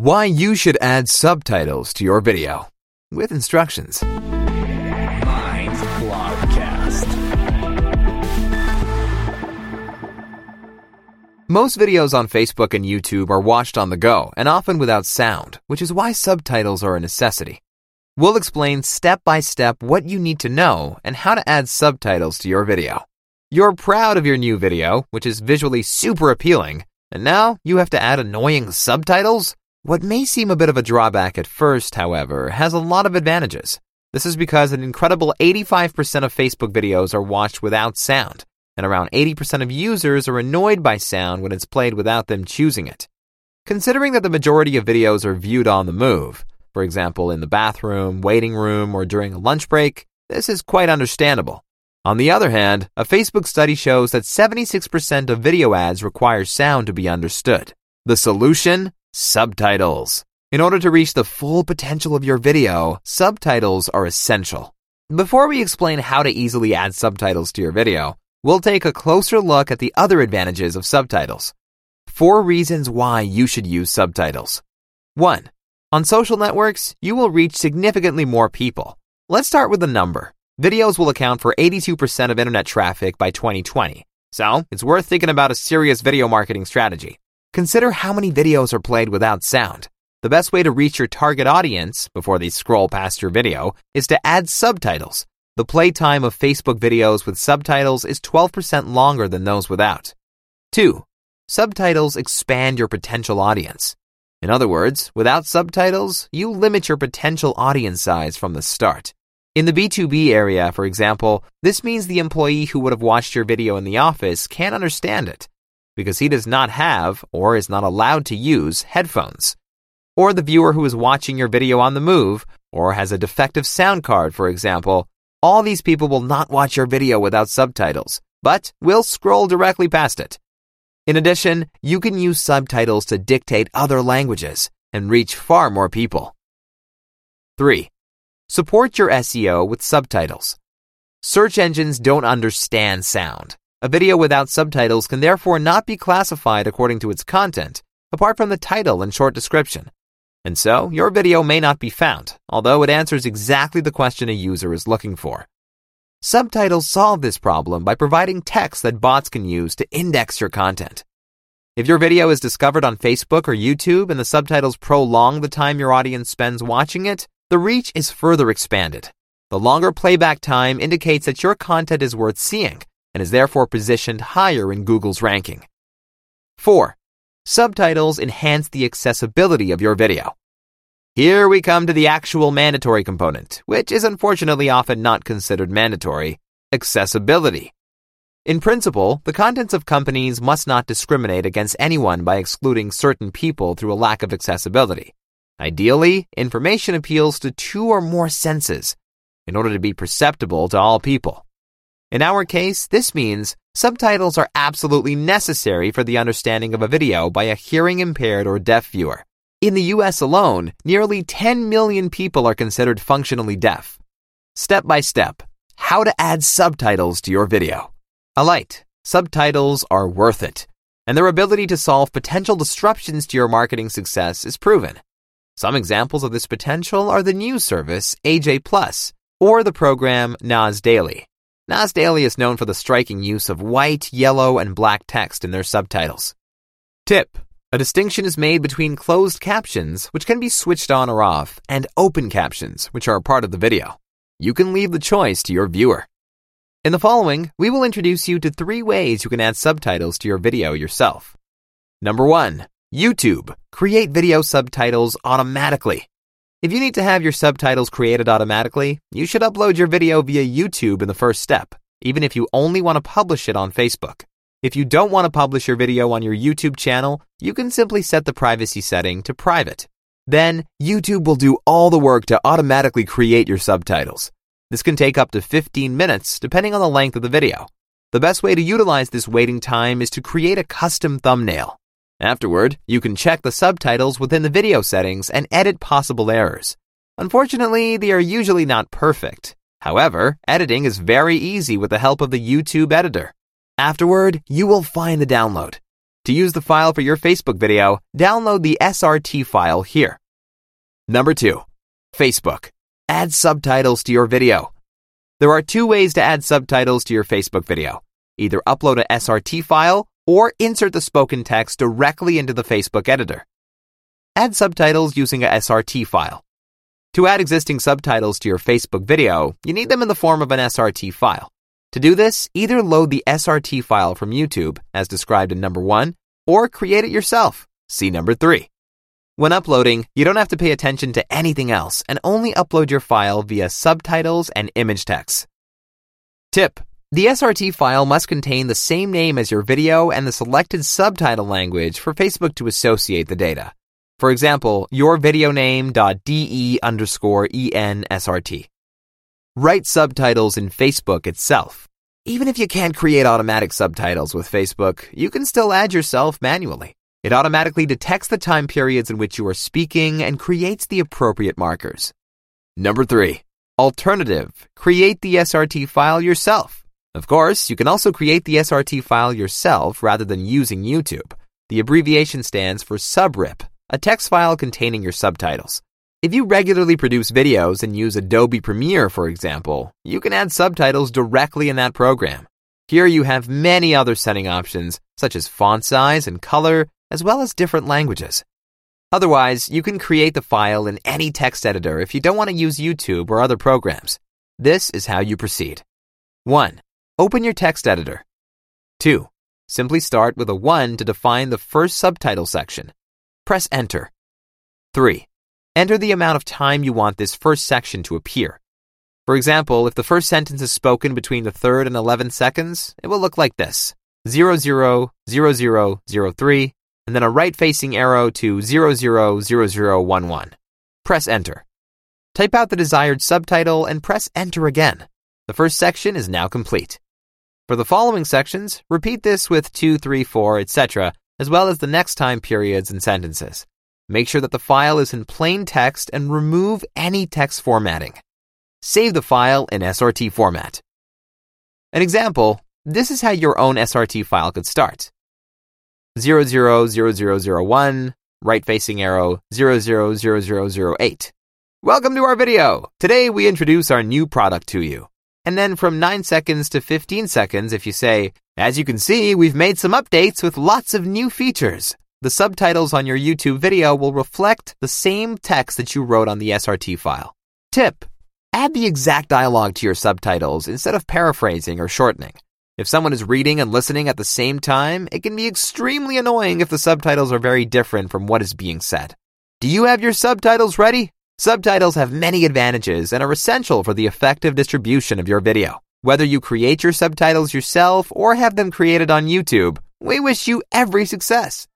Why you should add subtitles to your video with instructions. Minds Blogcast. Most videos on Facebook and YouTube are watched on the go and often without sound, which is why subtitles are a necessity. We'll explain step by step what you need to know and how to add subtitles to your video. You're proud of your new video, which is visually super appealing, and now you have to add annoying subtitles? What may seem a bit of a drawback at first, however, has a lot of advantages. This is because an incredible 85% of Facebook videos are watched without sound, and around 80% of users are annoyed by sound when it's played without them choosing it. Considering that the majority of videos are viewed on the move, for example, in the bathroom, waiting room, or during a lunch break, this is quite understandable. On the other hand, a Facebook study shows that 76% of video ads require sound to be understood. The solution? Subtitles. In order to reach the full potential of your video, subtitles are essential. Before we explain how to easily add subtitles to your video, we'll take a closer look at the other advantages of subtitles. Four reasons why you should use subtitles. 1. On social networks, you will reach significantly more people. Let's start with the number. Videos will account for 82% of internet traffic by 2020. So, it's worth thinking about a serious video marketing strategy. Consider how many videos are played without sound. The best way to reach your target audience before they scroll past your video is to add subtitles. The playtime of Facebook videos with subtitles is 12% longer than those without. 2. Subtitles expand your potential audience. In other words, without subtitles, you limit your potential audience size from the start. In the B2B area, for example, this means the employee who would have watched your video in the office can't understand it because he does not have or is not allowed to use headphones. Or the viewer who is watching your video on the move or has a defective sound card, for example, all these people will not watch your video without subtitles, but will scroll directly past it. In addition, you can use subtitles to dictate other languages and reach far more people. 3. Support your SEO with subtitles. Search engines don't understand sound. A video without subtitles can therefore not be classified according to its content, apart from the title and short description. And so, your video may not be found, although it answers exactly the question a user is looking for. Subtitles solve this problem by providing text that bots can use to index your content. If your video is discovered on Facebook or YouTube and the subtitles prolong the time your audience spends watching it, the reach is further expanded. The longer playback time indicates that your content is worth seeing and is therefore positioned higher in Google's ranking. 4. Subtitles enhance the accessibility of your video. Here we come to the actual mandatory component, which is unfortunately often not considered mandatory accessibility. In principle, the contents of companies must not discriminate against anyone by excluding certain people through a lack of accessibility. Ideally, information appeals to two or more senses in order to be perceptible to all people. In our case, this means subtitles are absolutely necessary for the understanding of a video by a hearing impaired or deaf viewer. In the US alone, nearly 10 million people are considered functionally deaf. Step by step, how to add subtitles to your video. Alight, subtitles are worth it, and their ability to solve potential disruptions to your marketing success is proven. Some examples of this potential are the news service AJ Plus or the program Nas Daily. Nas Daily is known for the striking use of white, yellow, and black text in their subtitles. Tip. A distinction is made between closed captions, which can be switched on or off, and open captions, which are a part of the video. You can leave the choice to your viewer. In the following, we will introduce you to three ways you can add subtitles to your video yourself. Number one, YouTube. Create video subtitles automatically. If you need to have your subtitles created automatically, you should upload your video via YouTube in the first step, even if you only want to publish it on Facebook. If you don't want to publish your video on your YouTube channel, you can simply set the privacy setting to private. Then, YouTube will do all the work to automatically create your subtitles. This can take up to 15 minutes, depending on the length of the video. The best way to utilize this waiting time is to create a custom thumbnail. Afterward, you can check the subtitles within the video settings and edit possible errors. Unfortunately, they are usually not perfect. However, editing is very easy with the help of the YouTube editor. Afterward, you will find the download. To use the file for your Facebook video, download the SRT file here. Number two, Facebook. Add subtitles to your video. There are two ways to add subtitles to your Facebook video. Either upload a SRT file or insert the spoken text directly into the Facebook editor. Add subtitles using a SRT file. To add existing subtitles to your Facebook video, you need them in the form of an SRT file. To do this, either load the SRT file from YouTube, as described in number 1, or create it yourself. See number 3. When uploading, you don't have to pay attention to anything else and only upload your file via subtitles and image text. Tip The SRT file must contain the same name as your video and the selected subtitle language for Facebook to associate the data. For example, yourvideoname.de underscore ensrt. Write subtitles in Facebook itself. Even if you can't create automatic subtitles with Facebook, you can still add yourself manually. It automatically detects the time periods in which you are speaking and creates the appropriate markers. Number three, alternative. Create the SRT file yourself. Of course, you can also create the SRT file yourself rather than using YouTube. The abbreviation stands for subrip, a text file containing your subtitles. If you regularly produce videos and use Adobe Premiere, for example, you can add subtitles directly in that program. Here you have many other setting options, such as font size and color, as well as different languages. Otherwise, you can create the file in any text editor if you don't want to use YouTube or other programs. This is how you proceed. 1. Open your text editor. 2. Simply start with a 1 to define the first subtitle section. Press Enter. 3. Enter the amount of time you want this first section to appear. For example, if the first sentence is spoken between the third and 11th seconds, it will look like this 000003, and then a right facing arrow to 000011. Press Enter. Type out the desired subtitle and press Enter again. The first section is now complete. For the following sections, repeat this with 2, 3, 4, etc., as well as the next time periods and sentences. Make sure that the file is in plain text and remove any text formatting. Save the file in SRT format. An example, this is how your own SRT file could start. 000001, right facing arrow 000008. Welcome to our video. Today we introduce our new product to you. And then from 9 seconds to 15 seconds if you say, as you can see, we've made some updates with lots of new features the subtitles on your YouTube video will reflect the same text that you wrote on the SRT file. Tip Add the exact dialogue to your subtitles instead of paraphrasing or shortening. If someone is reading and listening at the same time, it can be extremely annoying if the subtitles are very different from what is being said. Do you have your subtitles ready? Subtitles have many advantages and are essential for the effective distribution of your video. Whether you create your subtitles yourself or have them created on YouTube, we wish you every success.